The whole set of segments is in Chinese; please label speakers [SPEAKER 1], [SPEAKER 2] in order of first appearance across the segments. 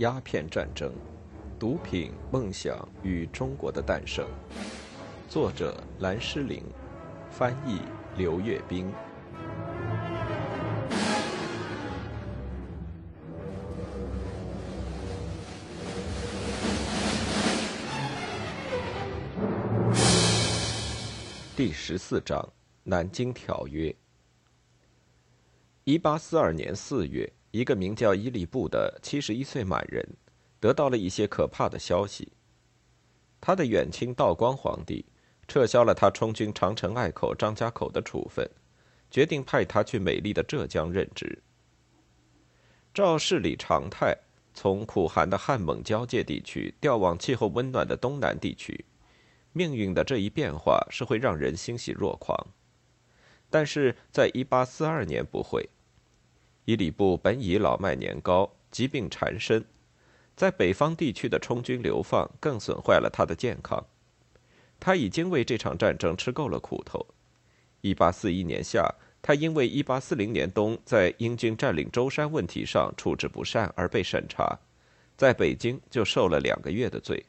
[SPEAKER 1] 鸦片战争：毒品、梦想与中国的诞生。作者：蓝诗玲，翻译：刘月冰。第十四章：南京条约。一八四二年四月。一个名叫伊利布的七十一岁满人，得到了一些可怕的消息。他的远亲道光皇帝撤销了他充军长城隘口张家口的处分，决定派他去美丽的浙江任职。照市里常态，从苦寒的汉蒙交界地区调往气候温暖的东南地区，命运的这一变化是会让人欣喜若狂。但是在一八四二年不会。伊里布本已老迈年高，疾病缠身，在北方地区的充军流放更损坏了他的健康。他已经为这场战争吃够了苦头。1841年夏，他因为1840年冬在英军占领舟山问题上处置不善而被审查，在北京就受了两个月的罪。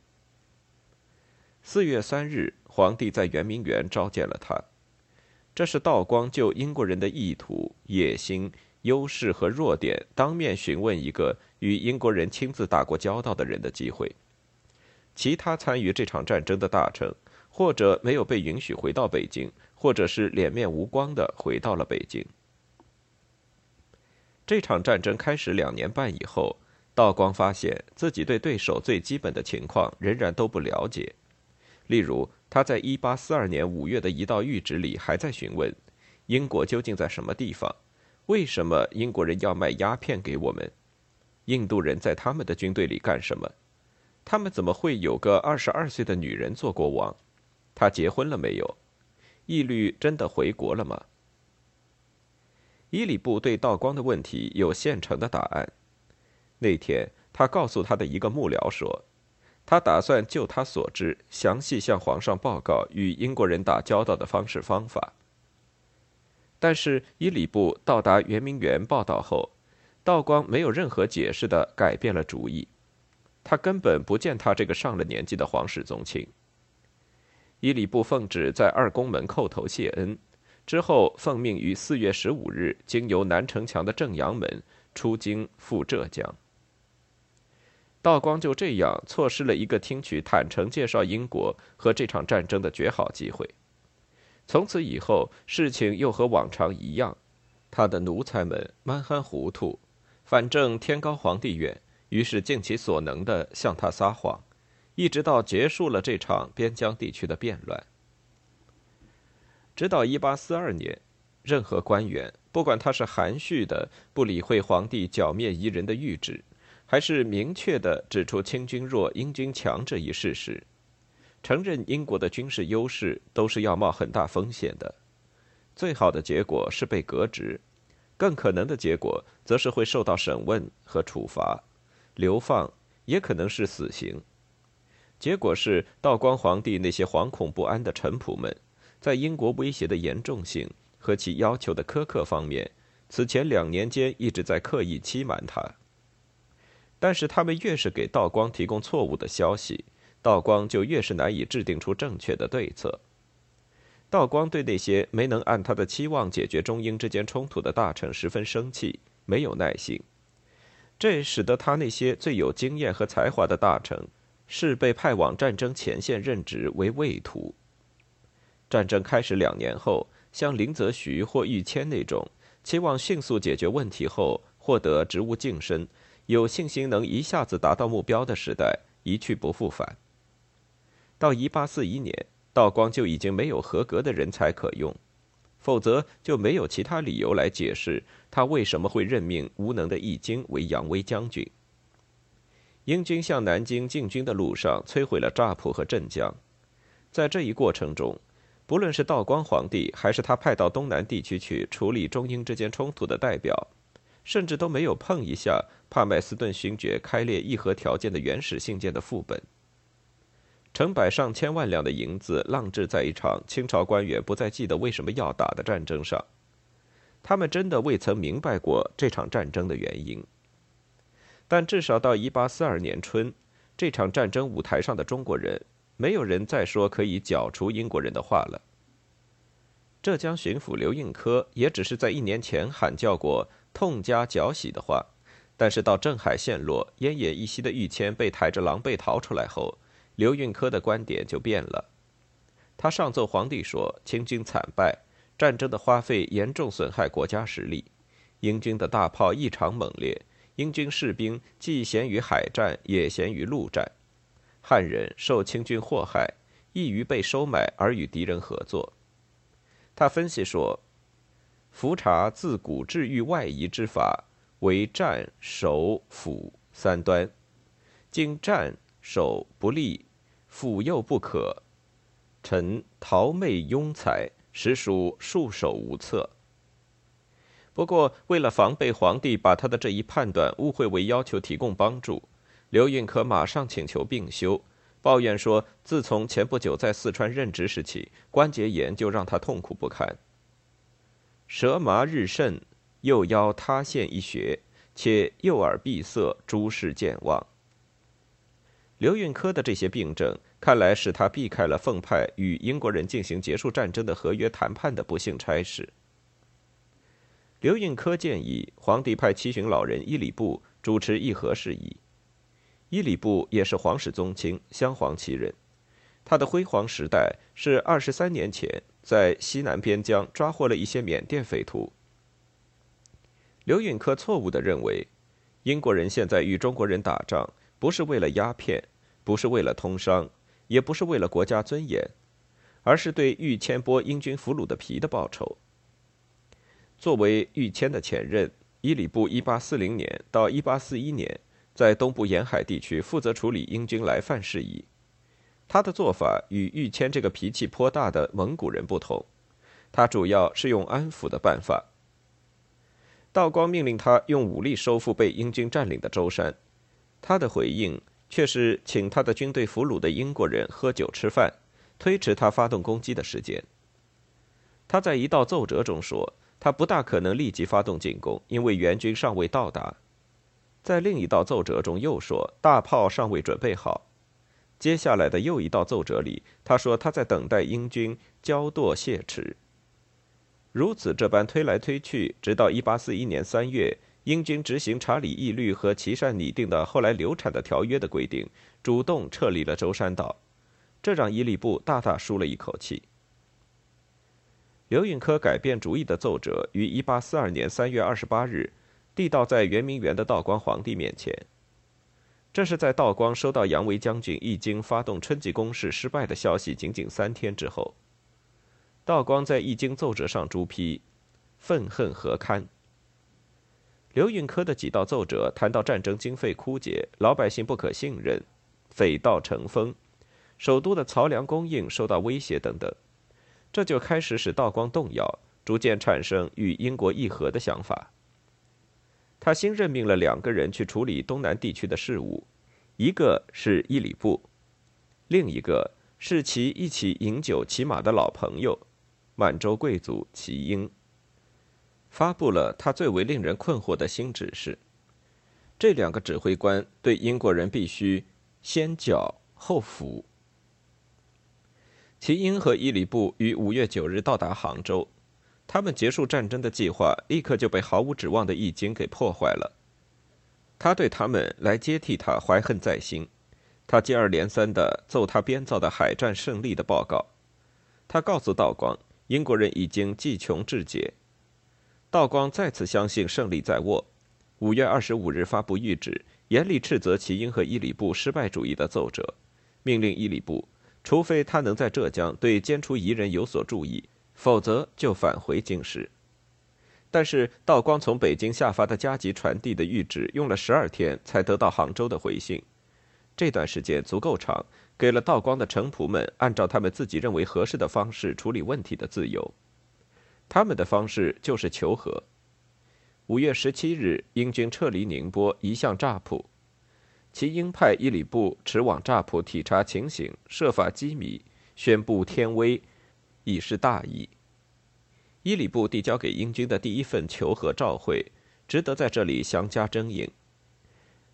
[SPEAKER 1] 四月三日，皇帝在圆明园召见了他，这是道光就英国人的意图、野心。优势和弱点，当面询问一个与英国人亲自打过交道的人的机会。其他参与这场战争的大臣，或者没有被允许回到北京，或者是脸面无光的回到了北京。这场战争开始两年半以后，道光发现自己对对手最基本的情况仍然都不了解。例如，他在1842年5月的一道谕旨里还在询问英国究竟在什么地方。为什么英国人要卖鸦片给我们？印度人在他们的军队里干什么？他们怎么会有个二十二岁的女人做国王？他结婚了没有？义律真的回国了吗？伊里布对道光的问题有现成的答案。那天，他告诉他的一个幕僚说，他打算就他所知，详细向皇上报告与英国人打交道的方式方法。但是伊里布到达圆明园报道后，道光没有任何解释的改变了主意，他根本不见他这个上了年纪的皇室宗亲。伊里布奉旨在二宫门叩头谢恩，之后奉命于四月十五日经由南城墙的正阳门出京赴浙江。道光就这样错失了一个听取坦诚介绍英国和这场战争的绝好机会。从此以后，事情又和往常一样，他的奴才们蛮憨糊涂，反正天高皇帝远，于是尽其所能的向他撒谎，一直到结束了这场边疆地区的变乱。直到一八四二年，任何官员，不管他是含蓄的不理会皇帝剿灭夷人的谕旨，还是明确的指出清军弱、英军强这一事实。承认英国的军事优势都是要冒很大风险的，最好的结果是被革职，更可能的结果则是会受到审问和处罚，流放也可能是死刑。结果是道光皇帝那些惶恐不安的臣仆们，在英国威胁的严重性和其要求的苛刻方面，此前两年间一直在刻意欺瞒他。但是他们越是给道光提供错误的消息。道光就越是难以制定出正确的对策。道光对那些没能按他的期望解决中英之间冲突的大臣十分生气，没有耐心。这使得他那些最有经验和才华的大臣，是被派往战争前线任职为卫徒。战争开始两年后，像林则徐或玉谦那种期望迅速解决问题后获得职务晋升，有信心能一下子达到目标的时代一去不复返。到一八四一年，道光就已经没有合格的人才可用，否则就没有其他理由来解释他为什么会任命无能的易经为扬威将军。英军向南京进军的路上摧毁了乍浦和镇江，在这一过程中，不论是道光皇帝还是他派到东南地区去处理中英之间冲突的代表，甚至都没有碰一下帕麦斯顿勋爵开列议和条件的原始信件的副本。成百上千万两的银子浪掷在一场清朝官员不再记得为什么要打的战争上，他们真的未曾明白过这场战争的原因。但至少到1842年春，这场战争舞台上的中国人，没有人再说可以剿除英国人的话了。浙江巡抚刘应科也只是在一年前喊叫过“痛加剿洗”的话，但是到镇海陷落、奄奄一息的玉谦被抬着狼狈逃出来后，刘运科的观点就变了。他上奏皇帝说：“清军惨败，战争的花费严重损害国家实力，英军的大炮异常猛烈。”英军士兵既贤于海战，也贤于陆战。汉人受清军祸害，易于被收买而与敌人合作。他分析说：“伏察自古治愈外夷之法，为战、守、辅三端。今战、守不利，辅又不可，臣逃媚庸才，实属束手无策。”不过，为了防备皇帝把他的这一判断误会为要求提供帮助，刘运可马上请求病休，抱怨说，自从前不久在四川任职时起，关节炎就让他痛苦不堪。舌麻日甚，右腰塌陷一穴，且右耳闭塞，诸事健忘。刘运科的这些病症，看来使他避开了奉派与英国人进行结束战争的合约谈判的不幸差事。刘运科建议皇帝派七旬老人伊里布主持议和事宜。伊里布也是皇室宗亲，镶黄旗人。他的辉煌时代是二十三年前在西南边疆抓获了一些缅甸匪徒。刘运科错误地认为，英国人现在与中国人打仗，不是为了鸦片，不是为了通商，也不是为了国家尊严，而是对玉谦剥英军俘虏的皮的报酬。作为玉谦的前任，伊里布1840年到1841年在东部沿海地区负责处理英军来犯事宜。他的做法与玉谦这个脾气颇大的蒙古人不同，他主要是用安抚的办法。道光命令他用武力收复被英军占领的舟山，他的回应却是请他的军队俘虏的英国人喝酒吃饭，推迟他发动攻击的时间。他在一道奏折中说。他不大可能立即发动进攻，因为援军尚未到达。在另一道奏折中又说，大炮尚未准备好。接下来的又一道奏折里，他说他在等待英军骄惰懈迟。如此这般推来推去，直到1841年3月，英军执行查理义律和琦善拟定的后来流产的条约的规定，主动撤离了舟山岛，这让伊利布大大舒了一口气。刘允科改变主意的奏折于1842年3月28日递到在圆明园的道光皇帝面前。这是在道光收到杨维将军一经发动春季攻势失败的消息仅仅三天之后。道光在一经奏折上朱批：“愤恨何堪。”刘运科的几道奏折谈到战争经费枯竭、老百姓不可信任、匪盗成风、首都的漕粮供应受到威胁等等。这就开始使道光动摇，逐渐产生与英国议和的想法。他新任命了两个人去处理东南地区的事务，一个是伊里布，另一个是其一起饮酒骑马的老朋友，满洲贵族齐英。发布了他最为令人困惑的新指示：这两个指挥官对英国人必须先剿后抚。齐英和伊里布于五月九日到达杭州，他们结束战争的计划立刻就被毫无指望的易经给破坏了。他对他们来接替他怀恨在心，他接二连三的奏他编造的海战胜利的报告。他告诉道光，英国人已经计穷志竭。道光再次相信胜利在握，五月二十五日发布谕旨，严厉斥责齐英和伊里布失败主义的奏折，命令伊里布。除非他能在浙江对监出彝人有所注意，否则就返回京师。但是道光从北京下发的加急传递的谕旨，用了十二天才得到杭州的回信。这段时间足够长，给了道光的臣仆们按照他们自己认为合适的方式处理问题的自由。他们的方式就是求和。五月十七日，英军撤离宁波，移向乍浦。其鹰派伊里布驰往乍浦体察情形，设法机密，宣布天威，以示大义。伊里布递交给英军的第一份求和照会，值得在这里详加征引。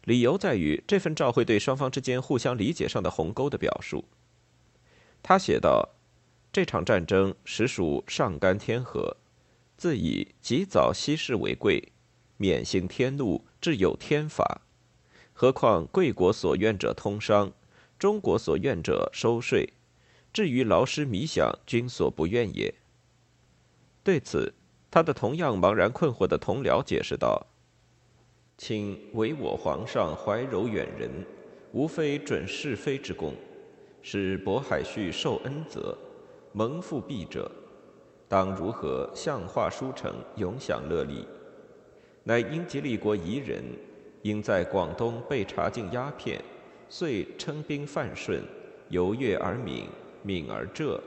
[SPEAKER 1] 理由在于这份照会对双方之间互相理解上的鸿沟的表述。他写道：“这场战争实属上干天和，自以及早息事为贵，免行天怒，至有天法。何况贵国所愿者通商，中国所愿者收税。至于劳师弥饷，均所不愿也。”对此，他的同样茫然困惑的同僚解释道。请唯我皇上怀柔远人，无非准是非之功，使渤海旭受恩泽，蒙复庇者，当如何相化书成，永享乐利？乃英吉利国夷人，应在广东被查禁鸦片，遂称兵犯顺，由越而闽，闽而浙，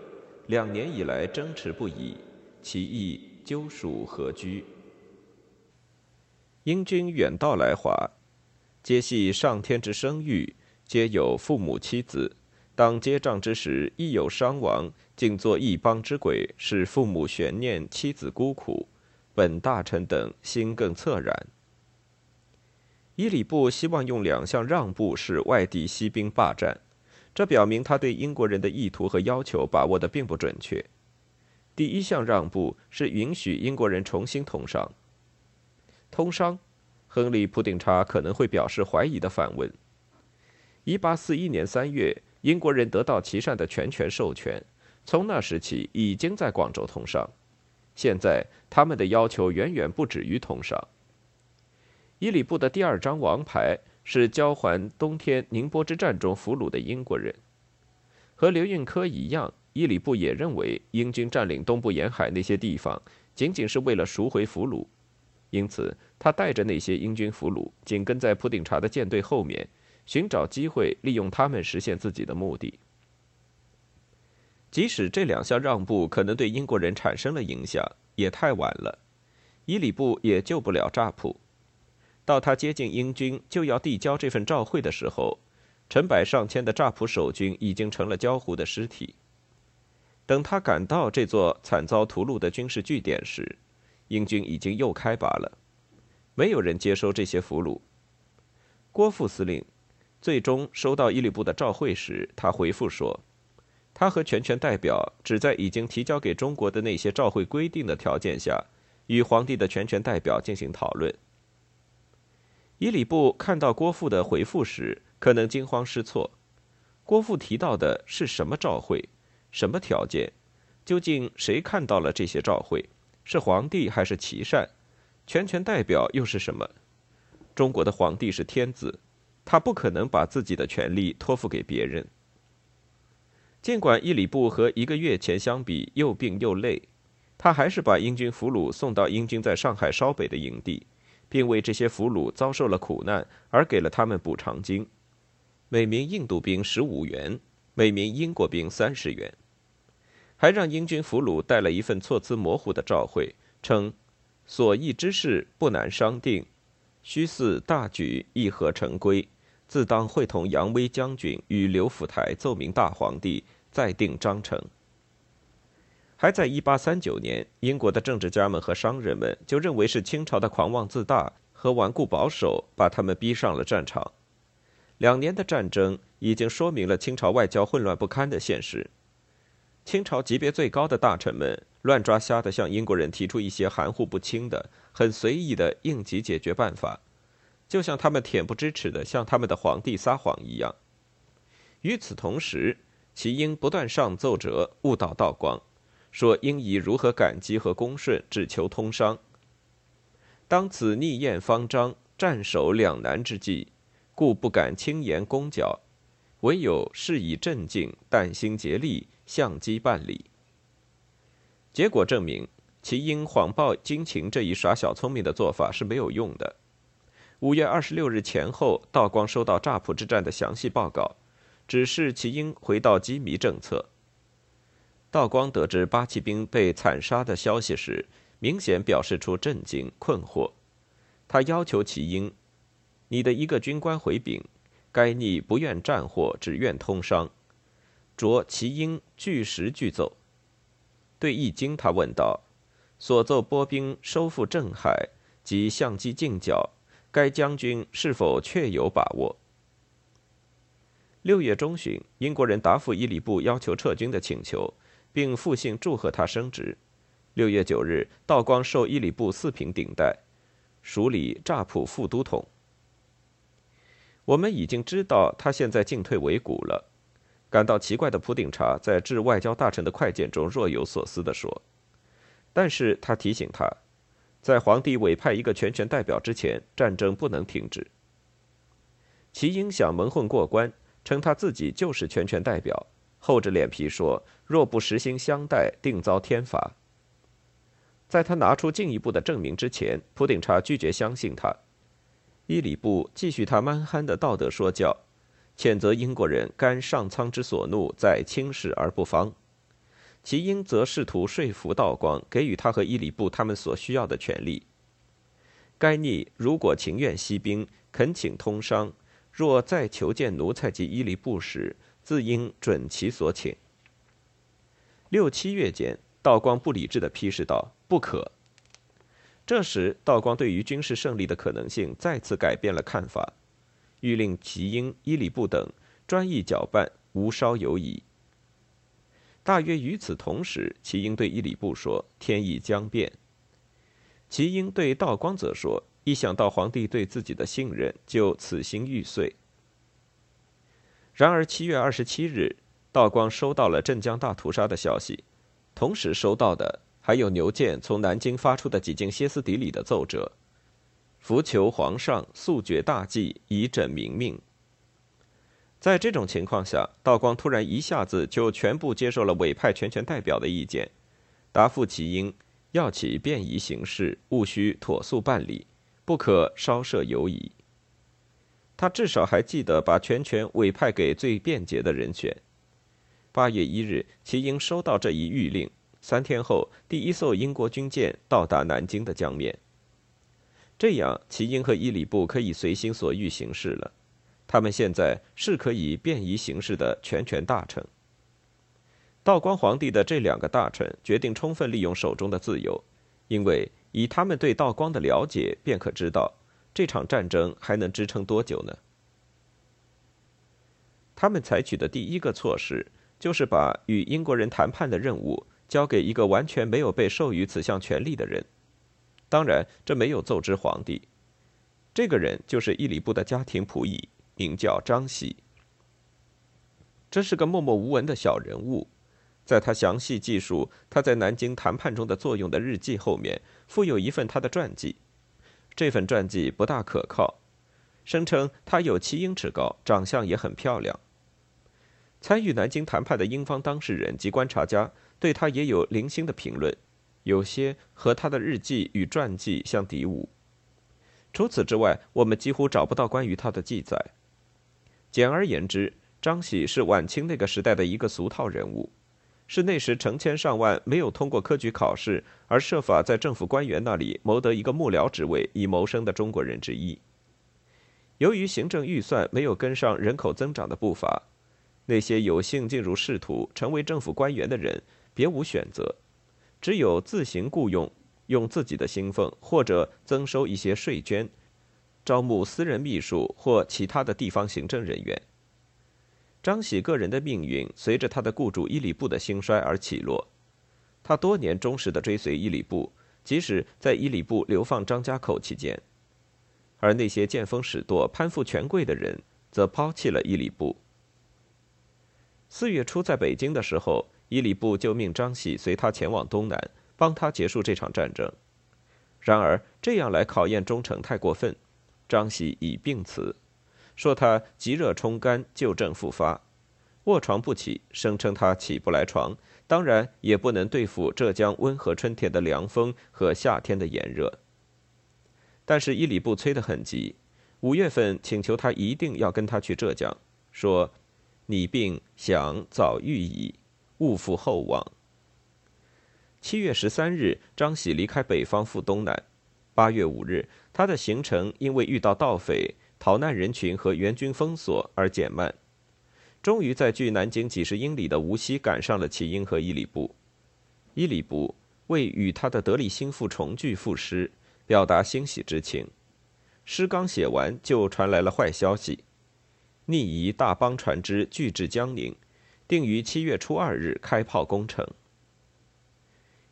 [SPEAKER 1] 两年以来争持不已，其意究属何居？英军远道来华，皆系上天之生育，皆有父母妻子。当接仗之时，亦有伤亡，竟作一邦之鬼，使父母悬念，妻子孤苦。本大臣等心更恻然。伊里布希望用两项让步使外敌西兵罢战，这表明他对英国人的意图和要求把握的并不准确。第一项让步是允许英国人重新通商。通商，亨利·普丁查可能会表示怀疑的反问。1841年3月，英国人得到琦善的全权授权，从那时起已经在广州通商。现在他们的要求远远不止于通商。伊里布的第二张王牌是交还冬天宁波之战中俘虏的英国人。和刘运科一样，伊里布也认为英军占领东部沿海那些地方，仅仅是为了赎回俘虏。因此，他带着那些英军俘虏，紧跟在普顶查的舰队后面，寻找机会利用他们实现自己的目的。即使这两项让步可能对英国人产生了影响，也太晚了。伊里布也救不了乍普。到他接近英军就要递交这份照会的时候，成百上千的乍普守军已经成了焦糊的尸体。等他赶到这座惨遭屠戮的军事据点时，英军已经又开拔了，没有人接收这些俘虏。郭副司令最终收到伊里布的照会时，他回复说：“他和全权代表只在已经提交给中国的那些照会规定的条件下，与皇帝的全权代表进行讨论。”伊里布看到郭富的回复时，可能惊慌失措。郭富提到的是什么照会？什么条件？究竟谁看到了这些照会？是皇帝还是琦善？全权代表又是什么？中国的皇帝是天子，他不可能把自己的权力托付给别人。尽管伊里布和一个月前相比又病又累，他还是把英军俘虏送到英军在上海稍北的营地，并为这些俘虏遭受了苦难而给了他们补偿金，每名印度兵十五元，每名英国兵三十元。还让英军俘虏带了一份措辞模糊的照会，称：“所议之事不难商定，须似大举议和成规，自当会同杨威将军与刘辅台奏明大皇帝，再定章程。”还在1839年，英国的政治家们和商人们就认为是清朝的狂妄自大和顽固保守把他们逼上了战场。两年的战争已经说明了清朝外交混乱不堪的现实。清朝级别最高的大臣们乱抓瞎的向英国人提出一些含糊不清的、很随意的应急解决办法，就像他们恬不知耻的向他们的皇帝撒谎一样。与此同时，齐英不断上奏折误导道光，说应以如何感激和恭顺，只求通商。当此逆焰方张、战守两难之际，故不敢轻言攻剿，唯有事以镇静，但心竭力。相机办理。结果证明，其因谎报军情这一耍小聪明的做法是没有用的。五月二十六日前后，道光收到乍浦之战的详细报告，指示其应回到机密政策。道光得知八旗兵被惨杀的消息时，明显表示出震惊困惑。他要求其英：“你的一个军官回禀，该逆不愿战祸，只愿通商。”着其应据实具奏。对易经，他问道：“所奏拨兵收复镇海及相机进剿，该将军是否确有把握。六月中旬，英国人答复伊里布要求撤军的请求，并复信祝贺他升职。六月九日，道光授伊里布四品顶戴，署理乍浦副都统。我们已经知道他现在进退维谷了。感到奇怪的普顶茶在致外交大臣的快件中若有所思地说：“但是他提醒他，在皇帝委派一个全权代表之前，战争不能停止。”齐英想蒙混过关，称他自己就是全权代表，厚着脸皮说：“若不实行相待，定遭天罚。”在他拿出进一步的证明之前，普顶茶拒绝相信他。伊里布继续他蛮憨的道德说教，谴责英国人甘上苍之所怒，在轻视而不方。其英则试图说服道光，给予他和伊里布他们所需要的权利。该逆如果情愿息兵，恳请通商；若再求见奴才及伊里布时，自应准其所请。六七月间，道光不理智地批示道：“不可。”这时，道光对于军事胜利的可能性再次改变了看法，欲令齐英、伊里布等专意搅拌，无稍犹疑。大约与此同时，齐英对伊里布说：“天意将变。”齐英对道光则说：“一想到皇帝对自己的信任，就此心欲碎。”然而，七月二十七日，道光收到了镇江大屠杀的消息，同时收到的。还有牛建从南京发出的几经歇斯底里的奏折，伏求皇上速决大计，以拯民命。在这种情况下，道光突然一下子就全部接受了委派全权代表的意见，答复其应要其便宜行事，务须妥速办理，不可稍涉犹疑。他至少还记得把全权委派给最便捷的人选。八月一日，其应收到这一谕令。三天后，第一艘英国军舰到达南京的江面。这样，齐英和伊里布可以随心所欲行事了。他们现在是可以便宜行事的全权大臣。道光皇帝的这两个大臣决定充分利用手中的自由，因为以他们对道光的了解，便可知道这场战争还能支撑多久呢？他们采取的第一个措施，就是把与英国人谈判的任务。交给一个完全没有被授予此项权利的人，当然，这没有奏知皇帝。这个人就是伊里布的家庭仆役，名叫张喜。这是个默默无闻的小人物，在他详细记述他在南京谈判中的作用的日记后面，附有一份他的传记。这份传记不大可靠，声称他有七英尺高，长相也很漂亮。参与南京谈判的英方当事人及观察家。对他也有零星的评论，有些和他的日记与传记相抵牾。除此之外，我们几乎找不到关于他的记载。简而言之，张喜是晚清那个时代的一个俗套人物，是那时成千上万没有通过科举考试而设法在政府官员那里谋得一个幕僚职位以谋生的中国人之一。由于行政预算没有跟上人口增长的步伐，那些有幸进入仕途、成为政府官员的人。别无选择，只有自行雇佣，用自己的薪俸或者增收一些税捐，招募私人秘书或其他的地方行政人员。张喜个人的命运随着他的雇主伊里布的兴衰而起落，他多年忠实的追随伊里布，即使在伊里布流放张家口期间，而那些见风使舵、攀附权贵的人，则抛弃了伊里布。四月初在北京的时候。伊里布就命张喜随他前往东南，帮他结束这场战争。然而，这样来考验忠诚太过分。张喜已病辞，说他急热冲肝，旧症复发，卧床不起，声称他起不来床，当然也不能对付浙江温和春天的凉风和夏天的炎热。但是伊里布催得很急，五月份请求他一定要跟他去浙江，说：“你病想早愈矣。”勿负厚望。七月十三日，张喜离开北方赴东南。八月五日，他的行程因为遇到盗匪、逃难人群和援军封锁而减慢，终于在距南京几十英里的无锡赶上了齐英和伊里布。伊里布为与他的得力心腹重聚赋诗，表达欣喜之情。诗刚写完，就传来了坏消息：逆夷大邦船只拒至江宁，定于七月初二日开炮攻城。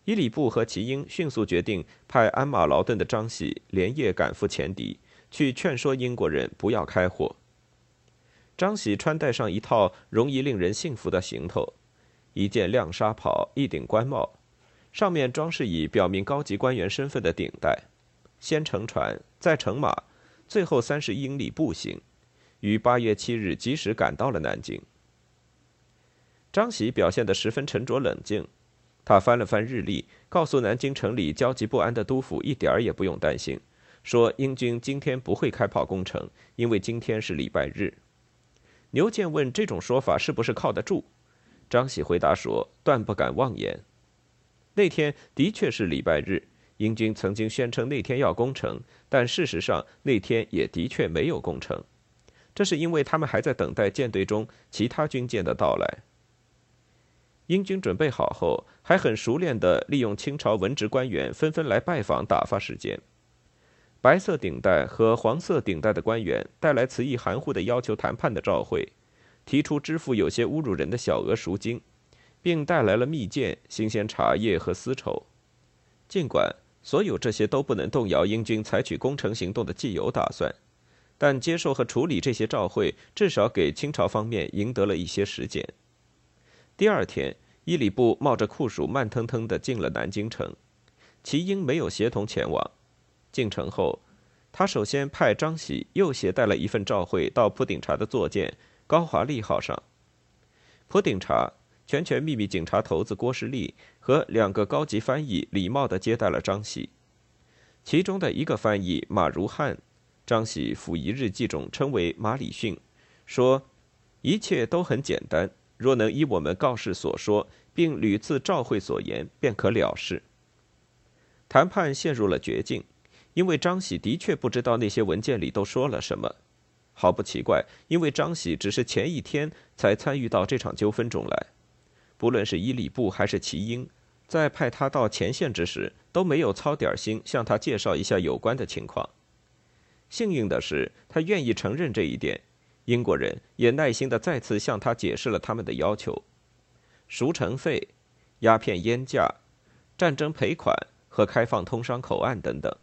[SPEAKER 1] 伊里布和齐英迅速决定派鞍马劳顿的张喜连夜赶赴前敌，去劝说英国人不要开火。张喜穿戴上一套容易令人信服的行头：一件亮纱袍，一顶官帽，上面装饰以表明高级官员身份的顶带。先乘船，再乘马，最后三十英里步行，于八月七日及时赶到了南京。张喜表现得十分沉着冷静。他翻了翻日历，告诉南京城里焦急不安的督府一点儿也不用担心，说英军今天不会开炮攻城，因为今天是礼拜日。牛健问这种说法是不是靠得住？张喜回答说：“断不敢妄言。”那天的确是礼拜日，英军曾经宣称那天要攻城，但事实上那天也的确没有攻城。这是因为他们还在等待舰队中其他军舰的到来。英军准备好后，还很熟练地利用清朝文职官员纷纷来拜访打发时间。白色顶带和黄色顶带的官员带来词意含糊的要求谈判的照会，提出支付有些侮辱人的小额赎金，并带来了蜜饯、新鲜茶叶和丝绸。尽管所有这些都不能动摇英军采取攻城行动的既有打算，但接受和处理这些照会，至少给清朝方面赢得了一些时间。第二天，伊里布冒着酷暑，慢腾腾地进了南京城。齐英没有协同前往。进城后，他首先派张喜又携带了一份照会到普顶茶的坐舰“高华丽号”上。普顶茶全权秘密警察头子郭士立和两个高级翻译礼貌地接待了张喜。其中的一个翻译马如汉，张喜溥仪日记中称为马礼逊，说：“一切都很简单。”若能依我们告示所说，并屡次召会所言，便可了事。谈判陷入了绝境，因为张喜的确不知道那些文件里都说了什么。毫不奇怪，因为张喜只是前一天才参与到这场纠纷中来。不论是伊里布还是齐英，在派他到前线之时，都没有操点心向他介绍一下有关的情况。幸运的是，他愿意承认这一点。英国人也耐心地再次向他解释了他们的要求：赎城费、鸦片烟价、战争赔款和开放通商口岸等等。